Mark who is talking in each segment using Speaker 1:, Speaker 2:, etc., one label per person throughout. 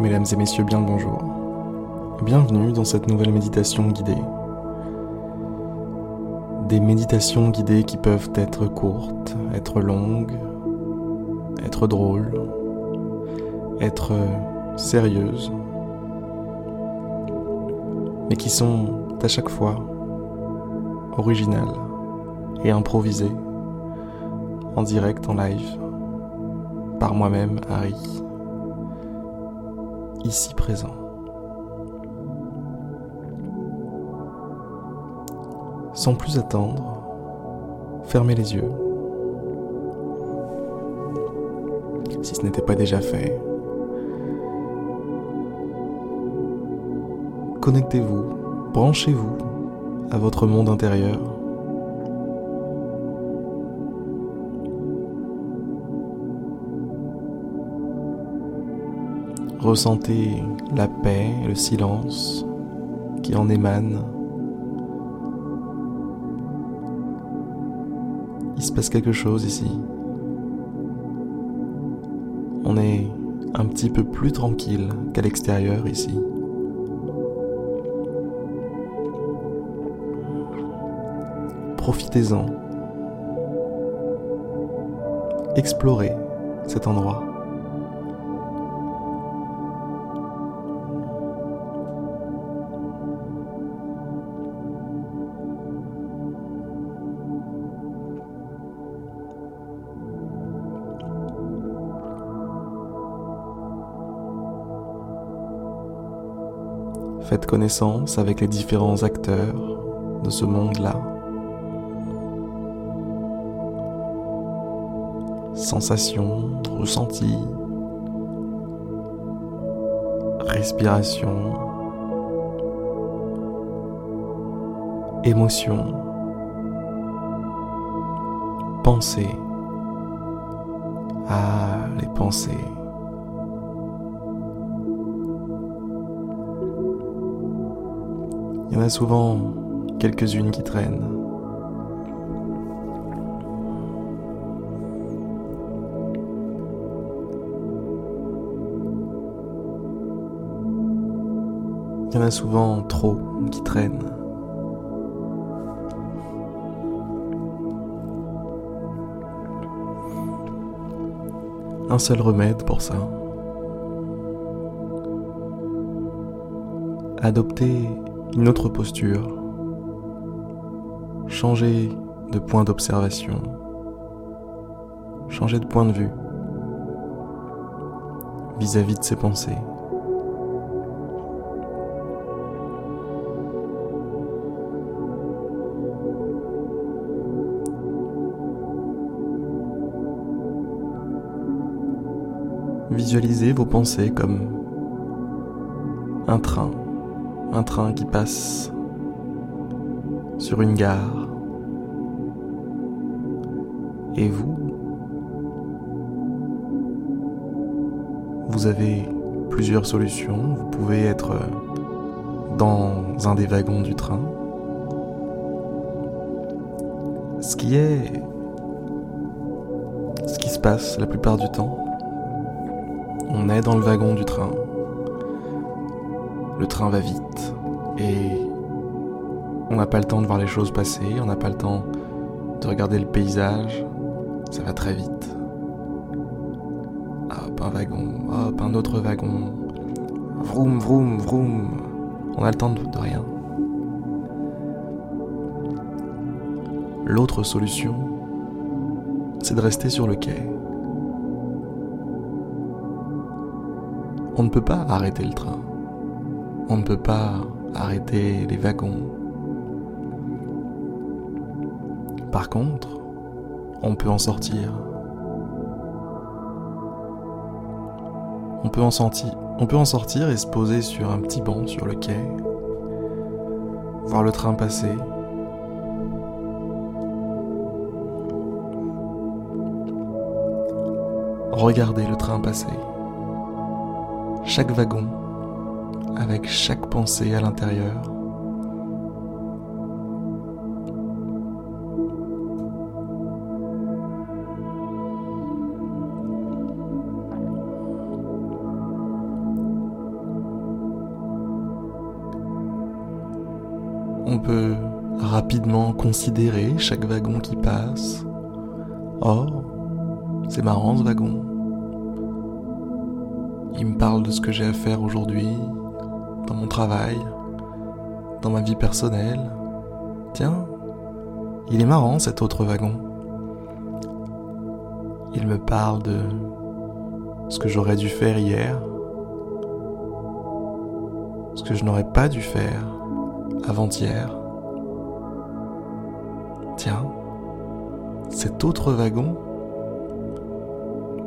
Speaker 1: Mesdames et messieurs, bien le bonjour. Bienvenue dans cette nouvelle méditation guidée. Des méditations guidées qui peuvent être courtes, être longues, être drôles, être sérieuses, mais qui sont à chaque fois originales et improvisées en direct, en live, par moi-même, Harry ici présent. Sans plus attendre, fermez les yeux. Si ce n'était pas déjà fait. Connectez-vous, branchez-vous à votre monde intérieur. Ressentez la paix, le silence qui en émane. Il se passe quelque chose ici. On est un petit peu plus tranquille qu'à l'extérieur ici. Profitez-en. Explorez cet endroit. Connaissance avec les différents acteurs de ce monde-là. Sensations, ressentis, respiration, émotions, pensées. Ah, les pensées. Il y en a souvent quelques-unes qui traînent. Il y en a souvent trop qui traînent. Un seul remède pour ça. Adopter une autre posture, changer de point d'observation, changer de point de vue. Vis-à-vis de ses pensées. Visualisez vos pensées comme un train un train qui passe sur une gare. Et vous, vous avez plusieurs solutions. Vous pouvez être dans un des wagons du train. Ce qui est ce qui se passe la plupart du temps. On est dans le wagon du train le train va vite et on n'a pas le temps de voir les choses passer, on n'a pas le temps de regarder le paysage, ça va très vite. Hop, un wagon, hop, un autre wagon, vroom, vroom, vroom, on a le temps de, de rien. L'autre solution, c'est de rester sur le quai. On ne peut pas arrêter le train. On ne peut pas arrêter les wagons. Par contre, on peut en sortir. On peut en, sortir, et se poser sur un petit banc sur le quai, voir le train passer. Regarder le train passer. Chaque wagon avec chaque pensée à l'intérieur. On peut rapidement considérer chaque wagon qui passe. Oh, c'est marrant ce wagon. Il me parle de ce que j'ai à faire aujourd'hui, dans mon travail, dans ma vie personnelle. Tiens, il est marrant cet autre wagon. Il me parle de ce que j'aurais dû faire hier, ce que je n'aurais pas dû faire avant-hier. Tiens, cet autre wagon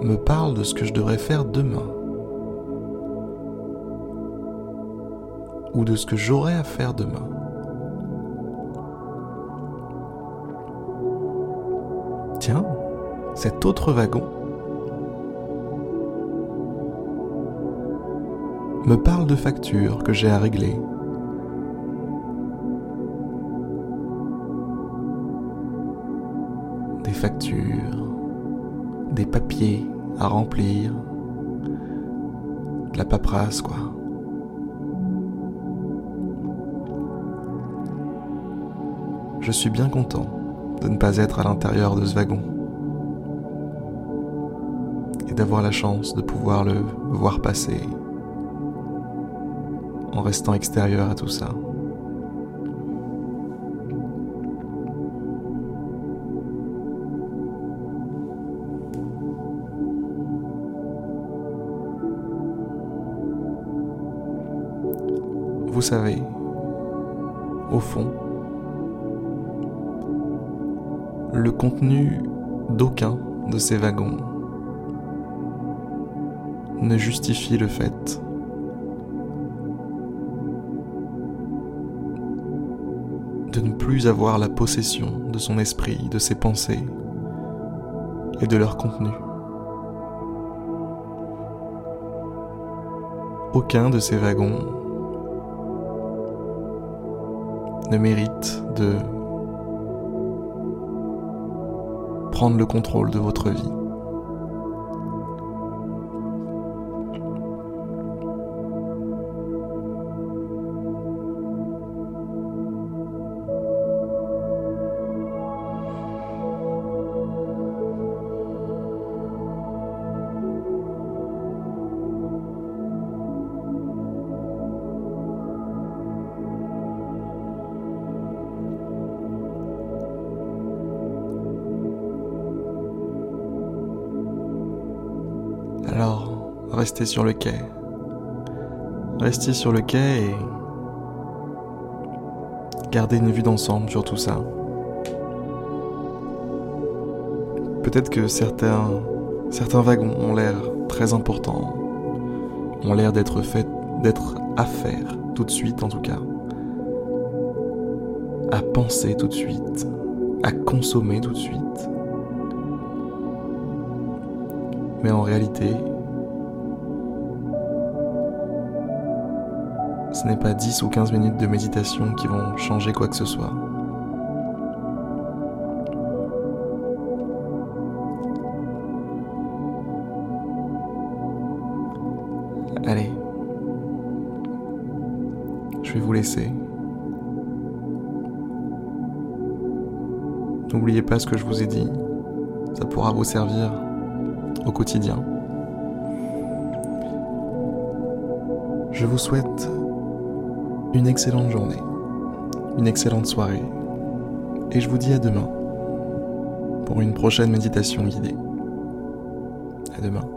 Speaker 1: me parle de ce que je devrais faire demain. Ou de ce que j'aurai à faire demain. Tiens, cet autre wagon me parle de factures que j'ai à régler. Des factures, des papiers à remplir, de la paperasse quoi. Je suis bien content de ne pas être à l'intérieur de ce wagon et d'avoir la chance de pouvoir le voir passer en restant extérieur à tout ça. Vous savez, au fond, le contenu d'aucun de ces wagons ne justifie le fait de ne plus avoir la possession de son esprit, de ses pensées et de leur contenu. Aucun de ces wagons ne mérite de prendre le contrôle de votre vie. Restez sur le quai. Restez sur le quai et gardez une vue d'ensemble sur tout ça. Peut-être que certains, certains wagons ont l'air très importants, ont l'air d'être faits, d'être à faire tout de suite en tout cas, à penser tout de suite, à consommer tout de suite. Mais en réalité, ce n'est pas 10 ou 15 minutes de méditation qui vont changer quoi que ce soit. Allez, je vais vous laisser. N'oubliez pas ce que je vous ai dit, ça pourra vous servir au quotidien. Je vous souhaite une excellente journée, une excellente soirée, et je vous dis à demain pour une prochaine méditation guidée. À demain.